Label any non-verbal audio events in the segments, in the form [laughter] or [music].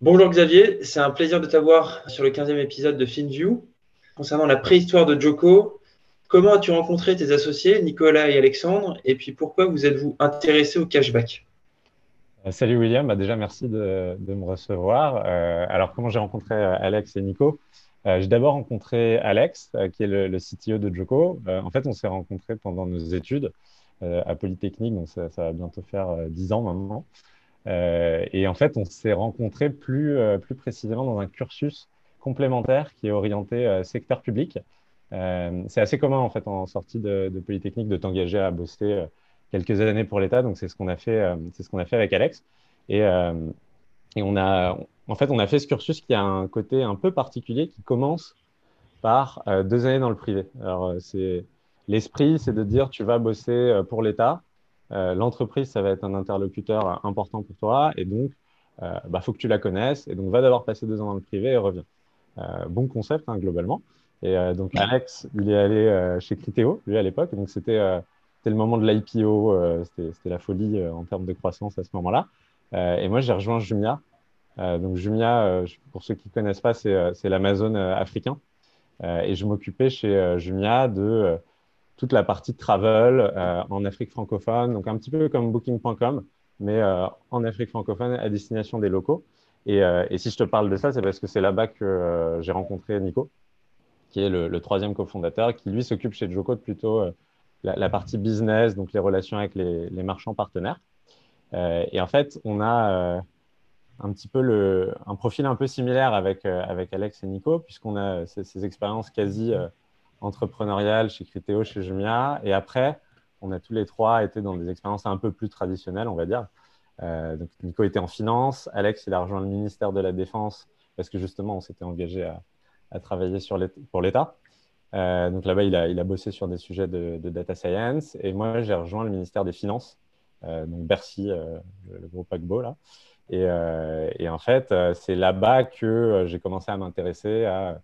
Bonjour Xavier, c'est un plaisir de t'avoir sur le 15e épisode de FinView. Concernant la préhistoire de Joko, comment as-tu rencontré tes associés, Nicolas et Alexandre, et puis pourquoi vous êtes-vous intéressé au cashback? Euh, Salut William, bah, déjà merci de, me recevoir. Euh, alors comment j'ai rencontré euh, Alex et Nico? J'ai d'abord rencontré Alex, qui est le, CTO de Joko. en fait, on s'est rencontrés pendant nos études à Polytechnique, donc ça, va bientôt faire 10 ans maintenant. Et en fait, on s'est rencontrés plus, plus précisément dans un cursus complémentaire qui est orienté secteur public. c'est assez commun en fait en sortie de, Polytechnique de t'engager à bosser quelques années pour l'État. Donc, c'est ce qu'on a fait, euh, ce qu'on a fait avec Alex. Et, euh, et, on a, en fait, on a fait ce cursus qui a un côté un peu particulier qui commence par euh, deux années dans le privé. Alors, c'est l'esprit, c'est de dire tu vas bosser pour l'État. L'entreprise, ça va être un interlocuteur important pour toi. Et donc, il bah, faut que tu la connaisses. Et donc, va d'abord passer deux ans dans le privé et reviens. bon concept, hein, globalement. Et donc, Alex, il est allé chez Criteo, lui, à l'époque. Donc, c'était le moment de l'IPO, euh, c'était la folie euh, en termes de croissance à ce moment-là. Euh, et moi, j'ai rejoint Jumia. donc, Jumia, pour ceux qui ne connaissent pas, c'est l'Amazon africain. et je m'occupais chez Jumia de toute la partie travel en Afrique francophone, donc un petit peu comme Booking.com, mais en Afrique francophone à destination des locaux. Et, si je te parle de ça, c'est parce que c'est là-bas que j'ai rencontré Nico, qui est le, troisième cofondateur, qui lui s'occupe chez Joko de plutôt la, partie business, donc les relations avec les, marchands partenaires. Euh, et en fait, on a euh, un petit peu le, un profil un peu similaire avec, euh, avec Alex et Nico, puisqu'on a ces, expériences quasi entrepreneuriales chez Criteo, chez Jumia. Et après, on a tous les trois été dans des expériences un peu plus traditionnelles, on va dire. donc, Nico était en finance, Alex, il a rejoint le ministère de la Défense parce que justement, on s'était engagé à, travailler sur pour l'État. Euh, donc là-bas, il a, il a, bossé sur des sujets de, data science. Et moi, j'ai rejoint le ministère des Finances, euh, donc Bercy, euh, le, gros paquebot là. Et, et en fait, c'est là-bas que j'ai commencé à m'intéresser à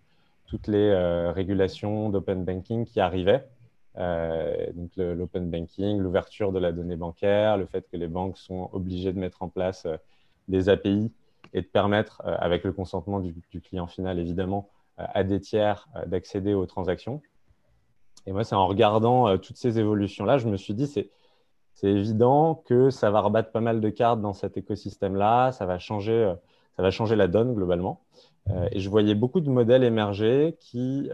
toutes les régulations d'open banking qui arrivaient. donc l'open banking, l'ouverture de la donnée bancaire, le fait que les banques sont obligées de mettre en place des API et de permettre, avec le consentement du, client final évidemment, à des tiers euh, d'accéder aux transactions. Et moi, c'est en regardant euh, toutes ces évolutions-là, je me suis dit, c'est, évident que ça va rebattre pas mal de cartes dans cet écosystème-là, ça va euh, ça va changer la donne globalement. Et je voyais beaucoup de modèles émerger qui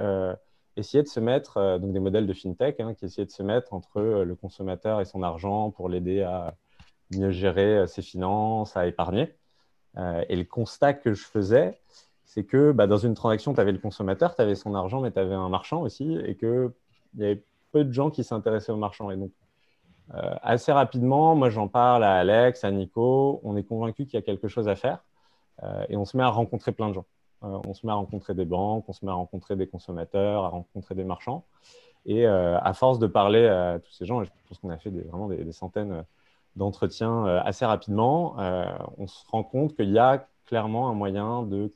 essayaient de se mettre, donc des modèles de fintech, hein, qui essayaient de se mettre entre le consommateur et son argent pour l'aider à mieux gérer ses finances, à épargner. et le constat que je faisais, c'est que bah, dans une transaction, tu avais le consommateur, tu avais son argent, mais tu avais un marchand aussi, et qu'il y avait peu de gens qui s'intéressaient au marchand. Et donc, euh, assez rapidement, moi j'en parle à Alex, à Nico, on est convaincu qu'il y a quelque chose à faire, euh, et on se met à rencontrer plein de gens. Euh, on se met à rencontrer des banques, on se met à rencontrer des consommateurs, à rencontrer des marchands. Et à force de parler à tous ces gens, et je pense qu'on a fait vraiment des, des centaines d'entretiens assez rapidement, on se rend compte qu'il y a clairement un moyen de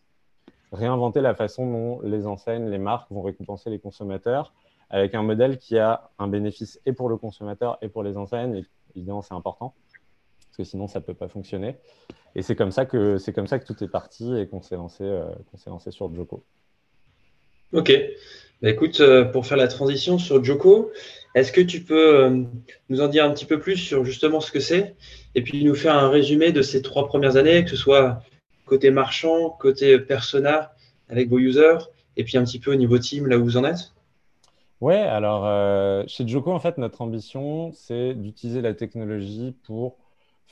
réinventer la façon dont les enseignes, les marques vont récompenser les consommateurs avec un modèle qui a un bénéfice et pour le consommateur et pour les enseignes. Et évidemment, c'est important parce que sinon, ça ne peut pas fonctionner. Et c'est comme, ça que, c'est comme ça que tout est parti et qu'on s'est lancé, euh, qu'on s'est lancé sur Joko. Ok. Bah, écoute, euh, pour faire la transition sur Joko, est-ce que tu peux euh, nous en dire un petit peu plus sur justement ce que c'est et puis nous faire un résumé de ces trois premières années, que ce soit côté marchand, côté persona avec vos users, et puis un petit peu au niveau team, là où vous en êtes? Ouais, alors chez Joko, en fait, notre ambition, c'est d'utiliser la technologie pour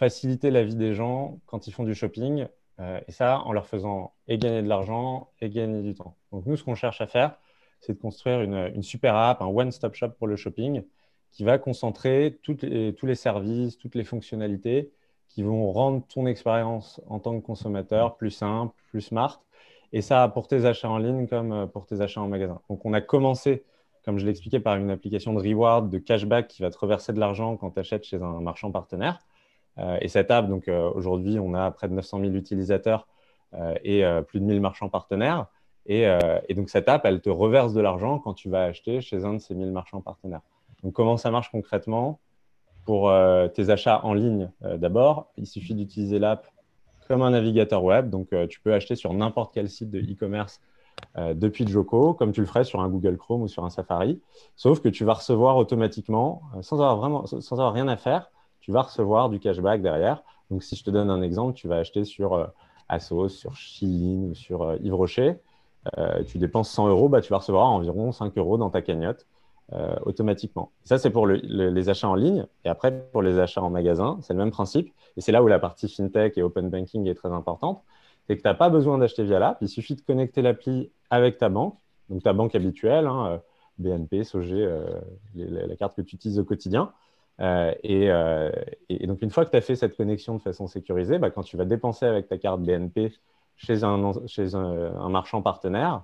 faciliter la vie des gens quand ils font du shopping, euh, et ça en leur faisant et gagner de l'argent et gagner du temps. Donc nous, ce qu'on cherche à faire, c'est de construire une, super app, un one-stop shop pour le shopping, qui va concentrer tous les services, toutes les fonctionnalités qui vont rendre ton expérience en tant que consommateur plus simple, plus smart. Et ça pour tes achats en ligne comme pour tes achats en magasin. Donc, on a commencé, comme je l'expliquais, par une application de reward, de cashback qui va te reverser de l'argent quand tu achètes chez un marchand partenaire. Et cette app, donc aujourd'hui, on a près de 900 000 utilisateurs et plus de 1000 marchands partenaires. Euh, et, donc, cette app, elle te reverse de l'argent quand tu vas acheter chez un de ces 1000 marchands partenaires. Donc, comment ça marche concrètement? Pour euh, tes achats en ligne, euh, d'abord, il suffit d'utiliser l'app comme un navigateur web. Donc, tu peux acheter sur n'importe quel site de e-commerce depuis Joko, comme tu le ferais sur un Google Chrome ou sur un Safari. Sauf que tu vas recevoir automatiquement, sans avoir, vraiment, sans avoir rien à faire, tu vas recevoir du cashback derrière. Donc, si je te donne un exemple, tu vas acheter sur Asos, sur Shein ou sur Yves Rocher. Euh, tu dépenses 100 euros, bah, tu vas recevoir environ 5 euros dans ta cagnotte euh, automatiquement. Ça, c'est pour les achats en ligne. Et après, pour les achats en magasin, c'est le même principe. Et c'est là où la partie fintech et open banking est très importante. C'est que tu n'as pas besoin d'acheter via l'app. Il suffit de connecter l'appli avec ta banque, donc ta banque habituelle, hein, euh, BNP, SOG, la, carte que tu utilises au quotidien. Et, donc, une fois que tu as fait cette connexion de façon sécurisée, bah, quand tu vas dépenser avec ta carte BNP chez un, chez un, marchand partenaire,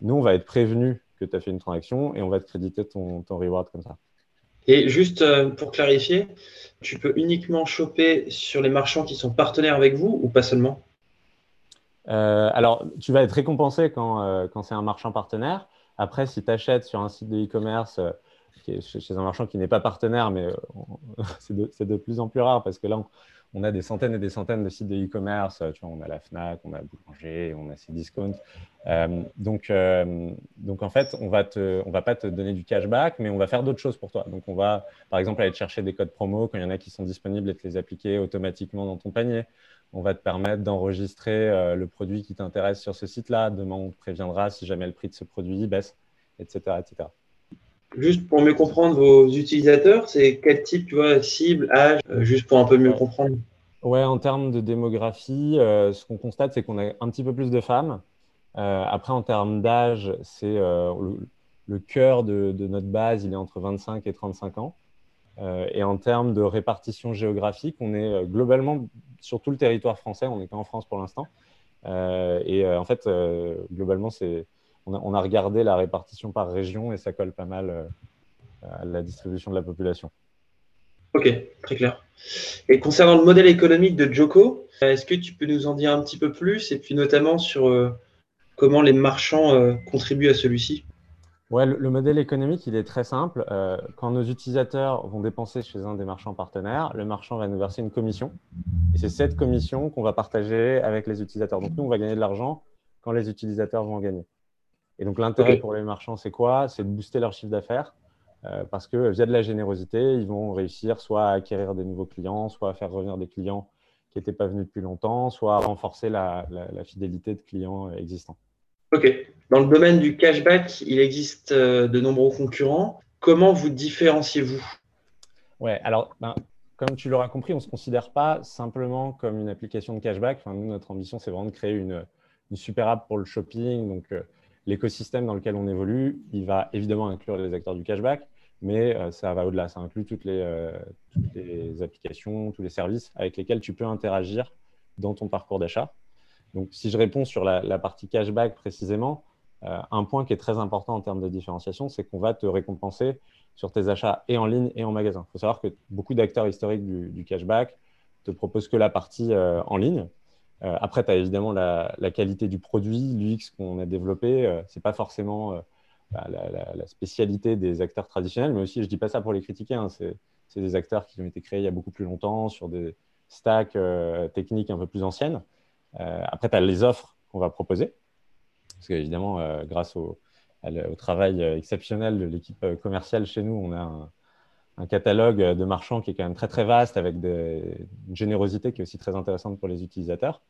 nous, on va être prévenu que tu as fait une transaction et on va te créditer ton, ton reward comme ça. Et juste euh, pour clarifier, tu peux uniquement choper sur les marchands qui sont partenaires avec vous ou pas seulement? Euh, Alors, tu vas être récompensé quand, euh, quand c'est un marchand partenaire. Après, si tu achètes sur un site de e-commerce chez, un marchand qui n'est pas partenaire, mais [laughs] c'est de, plus en plus rare parce que là, on, a des centaines et des centaines de sites de e-commerce. Tu vois, on a la Fnac, on a Boulanger, on a Cdiscount. Euh, donc, euh, donc, en fait, on va te, on va pas te donner du cashback, mais on va faire d'autres choses pour toi. Donc, on va, par exemple, aller te chercher des codes promo quand il y en a qui sont disponibles et te les appliquer automatiquement dans ton panier. On va te permettre d'enregistrer euh, le produit qui t'intéresse sur ce site-là. Demain, on te préviendra si jamais le prix de ce produit baisse, etc., etc. Juste pour mieux comprendre vos utilisateurs, c'est quel type, tu vois, cible, âge, euh, juste pour un peu mieux comprendre Ouais, en termes de démographie, euh, ce qu'on constate, c'est qu'on a un petit peu plus de femmes. Euh, après, en termes d'âge, c'est le, cœur de, notre base, il est entre 25 et 35 ans. et en termes de répartition géographique, on est globalement sur tout le territoire français, on n'est qu'en France pour l'instant. et en fait, globalement, c'est on a, regardé la répartition par région et ça colle pas mal euh, à la distribution de la population. Ok, très clair. Et concernant le modèle économique de Joko, est-ce que tu peux nous en dire un petit peu plus et puis notamment sur euh, comment les marchands euh, contribuent à celui-ci? Ouais, le, modèle économique, il est très simple. quand nos utilisateurs vont dépenser chez un des marchands partenaires, le marchand va nous verser une commission. Et c'est cette commission qu'on va partager avec les utilisateurs. Donc nous, on va gagner de l'argent quand les utilisateurs vont en gagner. Et donc, l'intérêt pour les marchands, c'est quoi? C'est de booster leur chiffre d'affaires euh, parce que via de la générosité, ils vont réussir soit à acquérir des nouveaux clients, soit à faire revenir des clients qui n'étaient pas venus depuis longtemps, soit à renforcer la, fidélité de clients existants. OK. Dans le domaine du cashback, il existe euh, de nombreux concurrents. Comment vous différenciez-vous? Ouais, alors, ben, comme tu l'auras compris, on ne se considère pas simplement comme une application de cashback. Enfin, nous, notre ambition, c'est vraiment de créer une, super app pour le shopping. Donc, euh, l'écosystème dans lequel on évolue, il va évidemment inclure les acteurs du cashback, mais euh, ça va au-delà. Ça inclut toutes les, euh, toutes les, applications, tous les services avec lesquels tu peux interagir dans ton parcours d'achat. Donc, si je réponds sur la, partie cashback précisément, euh, un point qui est très important en termes de différenciation, c'est qu'on va te récompenser sur tes achats et en ligne et en magasin. Il faut savoir que beaucoup d'acteurs historiques du, du, cashback te proposent que la partie en ligne. Euh, après, tu as évidemment la, qualité du produit, l'UX qu'on a développé. Euh, ce n'est pas forcément euh, bah, la, spécialité des acteurs traditionnels, mais aussi, je ne dis pas ça pour les critiquer, hein, c'est des acteurs qui ont été créés il y a beaucoup plus longtemps sur des stacks techniques un peu plus anciennes. après, tu as les offres qu'on va proposer, parce qu'évidemment, grâce au, au, travail exceptionnel de l'équipe commerciale chez nous, on a un, un catalogue de marchands qui est quand même très très vaste avec une générosité qui est aussi très intéressante pour les utilisateurs.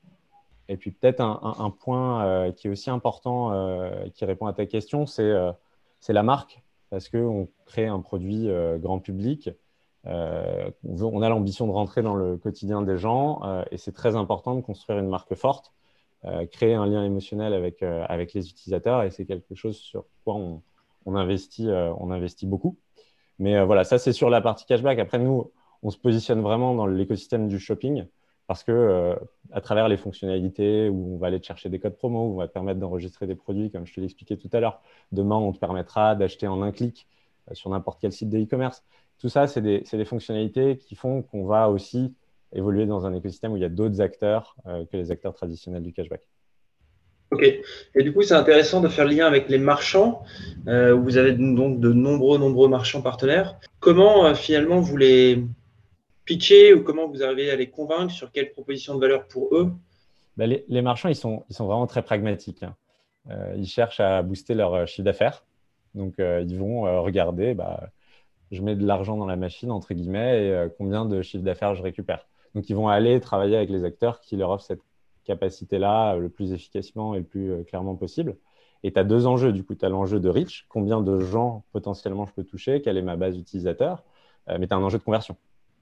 Et puis peut-être un, point euh, qui est aussi important, euh, qui répond à ta question, c'est euh, la marque, parce qu'on crée un produit grand public. On, on, a l'ambition de rentrer dans le quotidien des gens et c'est très important de construire une marque forte, créer un lien émotionnel avec, avec les utilisateurs et c'est quelque chose sur quoi on, on investit, on investit beaucoup. Mais euh, voilà, ça, c'est sur la partie cashback. Après, nous, on se positionne vraiment dans l'écosystème du shopping parce que euh, à travers les fonctionnalités où on va aller te chercher des codes promo, où on va te permettre d'enregistrer des produits, comme je te l'expliquais tout à l'heure. Demain, on te permettra d'acheter en un clic euh, sur n'importe quel site de e-commerce. Tout ça, c'est des, fonctionnalités qui font qu'on va aussi évoluer dans un écosystème où il y a d'autres acteurs que les acteurs traditionnels du cashback. Ok. Et du coup, c'est intéressant de faire le lien avec les marchands. Euh, vous avez donc de nombreux, nombreux marchands partenaires. Comment euh, finalement vous les pitchez ou comment vous arrivez à les convaincre sur quelle proposition de valeur pour eux? Ben, les, marchands, ils sont, ils sont vraiment très pragmatiques. Hein. ils cherchent à booster leur chiffre d'affaires. Donc, ils vont regarder, bah, je mets de l'argent dans la machine, entre guillemets, et combien de chiffre d'affaires je récupère. Donc, ils vont aller travailler avec les acteurs qui leur offrent cette capacité-là le plus efficacement et le plus euh, clairement possible. Et tu as deux enjeux. Du coup, tu as l'enjeu de reach, combien de gens potentiellement je peux toucher, quelle est ma base d'utilisateurs, euh, mais tu as un enjeu de conversion.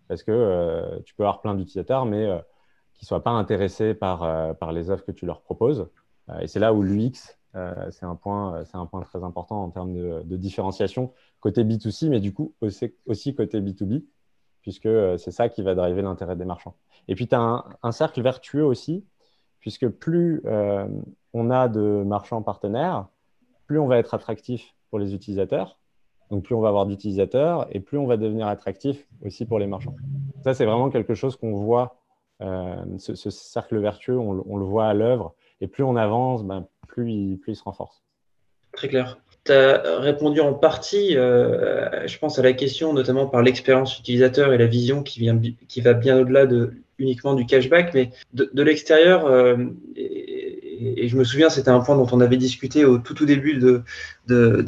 Parce que euh, tu peux avoir plein d'utilisateurs, mais qui ne soient pas intéressés par, par les offres que tu leur proposes. et c'est là où l'UX, c'est un, point, un point très important en termes de, différenciation côté B2C, mais du coup aussi, côté B2B puisque euh, c'est ça qui va driver l'intérêt des marchands. Et puis, tu as un, cercle vertueux aussi, puisque plus euh, on a de marchands partenaires, plus on va être attractif pour les utilisateurs. Donc, plus on va avoir d'utilisateurs et plus on va devenir attractif aussi pour les marchands. Ça, c'est vraiment quelque chose qu'on voit, euh, ce, cercle vertueux, on, le voit à l'œuvre. Et plus on avance, ben, plus, plus il se renforce. Très clair. Tu as répondu en partie, euh, je pense, à la question, notamment par l'expérience utilisateur et la vision qui, vient, qui va bien au-delà de, uniquement du cashback, mais de, l'extérieur, euh, et, je me souviens, c'était un point dont on avait discuté au tout, tout début de, de,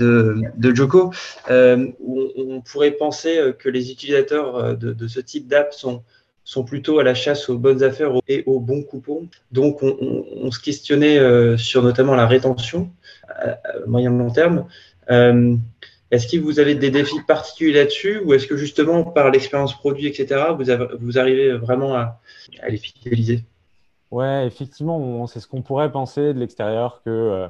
de, Joko, euh, où on, pourrait penser que les utilisateurs de, ce type d'app sont sont plutôt à la chasse aux bonnes affaires et aux bons coupons. Donc, on, se questionnait euh, sur notamment la rétention à, moyen long terme. Euh, est-ce que vous avez des défis particuliers là-dessus ou est-ce que justement, par l'expérience produit, etc., vous, arrivez vraiment à, les fidéliser? Ouais, effectivement, c'est ce qu'on pourrait penser de l'extérieur que euh,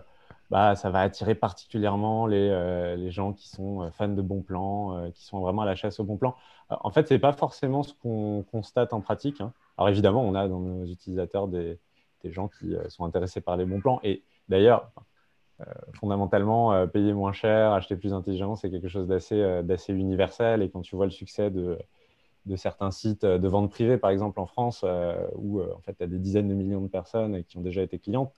bah, ça va attirer particulièrement les, les, gens qui sont fans de bons plans, qui sont vraiment à la chasse aux bons plans. En fait, ce n'est pas forcément ce qu'on constate en pratique. Hein. Alors évidemment, on a dans nos utilisateurs des, gens qui euh, sont intéressés par les bons plans. Et d'ailleurs, euh, fondamentalement, euh, payer moins cher, acheter plus intelligent, c'est quelque chose d'assez universel. Et quand tu vois le succès de, certains sites de vente privée, par exemple en France, où en fait, tu as des dizaines de millions de personnes qui ont déjà été clientes,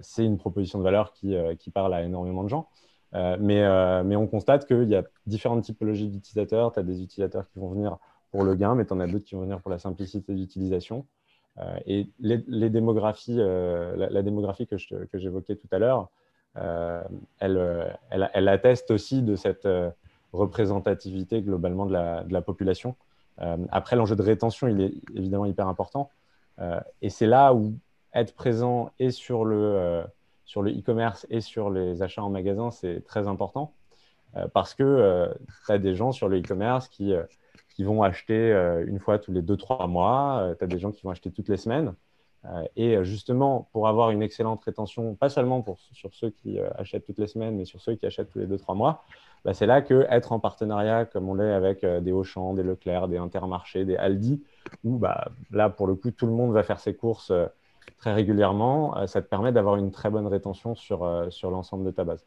c'est une proposition de valeur qui, qui, parle à énormément de gens. Euh, euh, mais, on constate qu'il y a différentes typologies d'utilisateurs. Tu as des utilisateurs qui vont venir pour le gain, mais tu en as d'autres qui vont venir pour la simplicité d'utilisation. Euh, et les, démographies, la, démographie que j'évoquais tout à l'heure, elle, elle, atteste aussi de cette représentativité globalement de la, de la population. après, l'enjeu de rétention, il est évidemment hyper important. et c'est là où être présent et sur le sur le e-commerce et sur les achats en magasin, c'est très important euh, parce que euh, tu as des gens sur le e-commerce qui, euh, qui vont acheter une fois tous les 2-3 mois, tu as des gens qui vont acheter toutes les semaines. et justement, pour avoir une excellente rétention, pas seulement pour, sur ceux qui achètent toutes les semaines, mais sur ceux qui achètent tous les 2-3 mois, bah, c'est là que être en partenariat, comme on l'est avec des Auchan, des Leclerc, des Intermarchés, des Aldi, où bah, là, pour le coup, tout le monde va faire ses courses très régulièrement, euh, ça te permet d'avoir une très bonne rétention sur, euh, sur l'ensemble de ta base.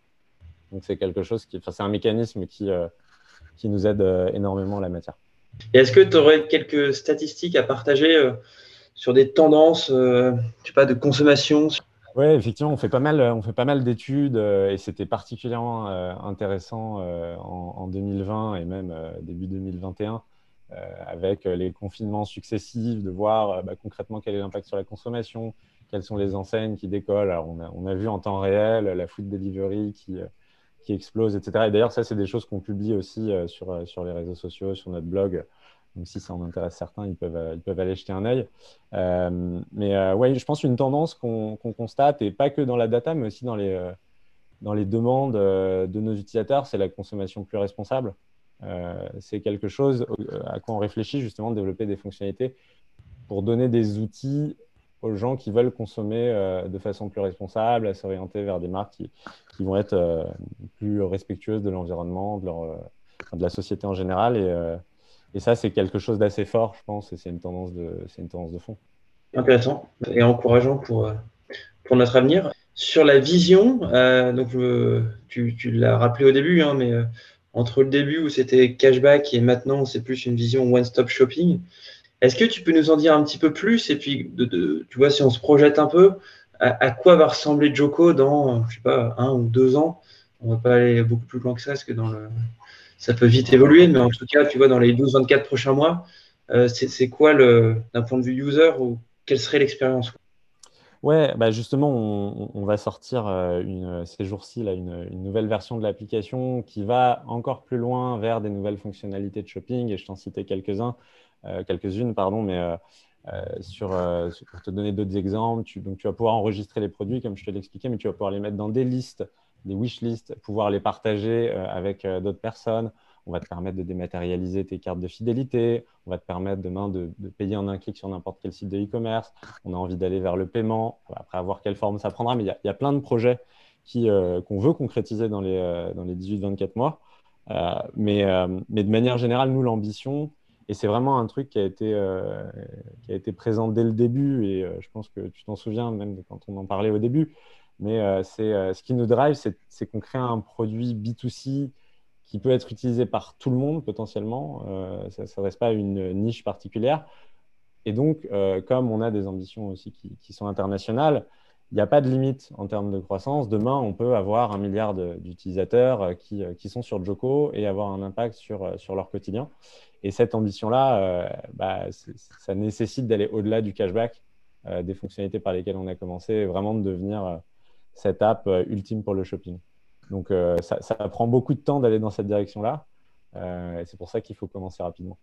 Donc c'est quelque chose qui, c'est un mécanisme qui, euh, qui nous aide énormément en la matière. Est-ce que tu aurais quelques statistiques à partager sur des tendances, je sais pas, de consommation? Oui, effectivement, on fait pas mal, on fait pas mal d'études et c'était particulièrement intéressant en, en, 2020 et même début 2021 euh, avec euh, les confinements successifs, de voir euh, bah, concrètement quel est l'impact sur la consommation, quelles sont les enseignes qui décollent. Alors, on a, vu en temps réel la food delivery qui, qui explose, etc. Et d'ailleurs, ça, c'est des choses qu'on publie aussi sur, les réseaux sociaux, sur notre blog. Donc, si ça en intéresse certains, ils peuvent, aller jeter un œil. mais oui, je pense une tendance qu'on constate, et pas que dans la data, mais aussi dans les demandes de nos utilisateurs, c'est la consommation plus responsable. Euh, c'est quelque chose euh, à quoi on réfléchit justement de développer des fonctionnalités pour donner des outils aux gens qui veulent consommer euh, de façon plus responsable, à s'orienter vers des marques qui, vont être plus respectueuses de l'environnement, de, la société en général. Et, ça, c'est quelque chose d'assez fort, je pense, et c'est une, tendance de, une tendance de fond. Intéressant et encourageant pour, pour notre avenir. Sur la vision, donc tu, tu l'as rappelé au début, hein, mais entre le début où c'était cashback et maintenant c'est plus une vision one-stop shopping. Est-ce que tu peux nous en dire un petit peu plus et puis de, tu vois si on se projette un peu à, quoi va ressembler Joko dans je sais pas un ou deux ans? On va pas aller beaucoup plus loin que ça parce que dans le ça peut vite évoluer, mais en tout cas tu vois dans les 12-24 prochains mois, euh, c'est quoi le d'un point de vue user ou quelle serait l'expérience? Ouais, bah justement, on, va sortir euh, une, ces jours-ci une, nouvelle version de l'application qui va encore plus loin vers des nouvelles fonctionnalités de shopping. Et je t'en citais quelques-uns, euh, quelques-unes, pardon, mais euh, pour te donner d'autres exemples, tu, donc tu vas pouvoir enregistrer les produits comme je te l'expliquais, mais tu vas pouvoir les mettre dans des listes, des wish lists, pouvoir les partager avec d'autres personnes on va te permettre de dématérialiser tes cartes de fidélité, on va te permettre demain de, payer en un clic sur n'importe quel site de e-commerce, on a envie d'aller vers le paiement, après voir quelle forme ça prendra, mais il y, a plein de projets euh, qu'on veut concrétiser dans les, euh, dans les 18-24 mois. Euh, mais, de manière générale, nous, l'ambition, et c'est vraiment un truc qui a, été, qui a été présent dès le début, et je pense que tu t'en souviens même quand on en parlait au début, mais c'est ce qui nous drive, c'est qu'on crée un produit B2C qui peut être utilisé par tout le monde potentiellement. Euh, ça ne s'adresse pas à une niche particulière. Et donc, euh, comme on a des ambitions aussi qui, sont internationales, il n'y a pas de limite en termes de croissance. Demain, on peut avoir un milliard d'utilisateurs euh, qui, sont sur Joko et avoir un impact sur, sur leur quotidien. Et cette ambition-là, bah, ça nécessite d'aller au-delà du cashback, des fonctionnalités par lesquelles on a commencé, vraiment de devenir cette app ultime pour le shopping. Donc, euh, ça, prend beaucoup de temps d'aller dans cette direction-là. Euh, c'est pour ça qu'il faut commencer rapidement.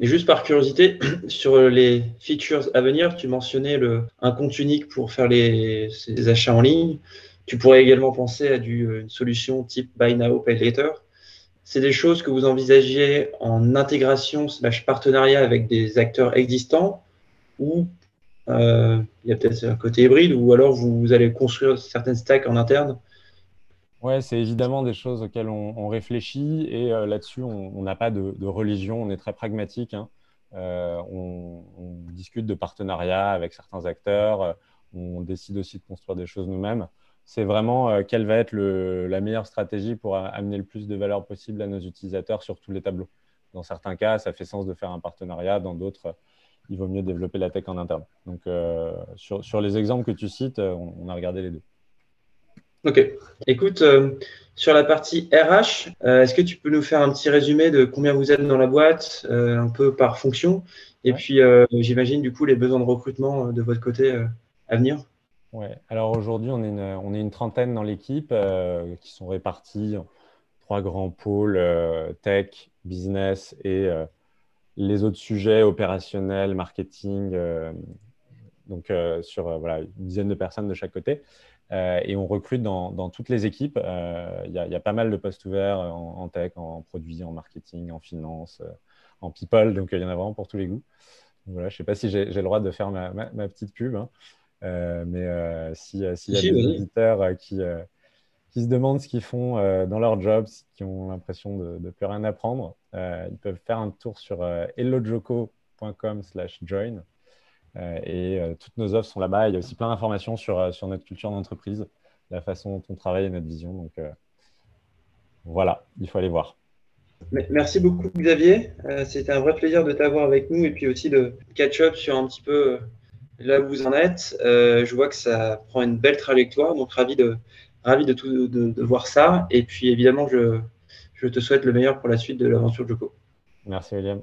Juste par curiosité, [clears throat] sur les features à venir, tu mentionnais un compte unique pour faire les, achats en ligne. Tu pourrais également penser à du, une solution type Buy Now, Pay Later. C'est des choses que vous envisagiez en intégration slash partenariat avec des acteurs existants ou euh, il y a peut-être un côté hybride ou alors vous allez construire certaines stacks en interne Ouais, c'est évidemment des choses auxquelles on, réfléchit et euh, là-dessus, on n'a pas de, religion, on est très pragmatique. Hein. Euh, on, discute de partenariats avec certains acteurs, euh, on décide aussi de construire des choses nous-mêmes. C'est vraiment quelle va être la meilleure stratégie pour amener le plus de valeur possible à nos utilisateurs sur tous les tableaux. Dans certains cas, ça fait sens de faire un partenariat, dans d'autres, il vaut mieux développer la tech en interne. Donc, sur, sur, les exemples que tu cites, on a regardé les deux. Ok. Écoute, euh, sur la partie RH, euh, est-ce que tu peux nous faire un petit résumé de combien vous êtes dans la boîte, euh, un peu par fonction, et puis j'imagine du coup les besoins de recrutement de votre côté à venir? Ouais. Alors aujourd'hui, on, est une, on est une trentaine dans l'équipe qui sont répartis en trois grands pôles tech, business et les autres sujets opérationnels, marketing. donc sur voilà, une dizaine de personnes de chaque côté. Euh, et on recrute dans, toutes les équipes. Euh, il y, a pas mal de postes ouverts en, tech, en produits, en marketing, en finance, euh, en people. Donc, il y en a vraiment pour tous les goûts. voilà, je ne sais pas si j'ai le droit de faire ma, petite pub. Hein. mais s'il y a des auditeurs qui, qui se demandent ce qu'ils font dans leur job, qui ont l'impression de ne plus rien apprendre, ils peuvent faire un tour sur hellojoko.com/join. Euh, et euh, toutes nos offres sont là-bas. Il y a aussi plein d'informations sur, euh, sur notre culture d'entreprise, la façon dont on travaille et notre vision. Donc voilà, il faut aller voir. Merci beaucoup Xavier. C'était un vrai plaisir de t'avoir avec nous et puis aussi de catch-up sur un petit peu là où vous en êtes. je vois que ça prend une belle trajectoire, donc ravi de, ravi de, tout, de, voir ça. Et puis évidemment, je, je te souhaite le meilleur pour la suite de l'aventure Joko. Merci William.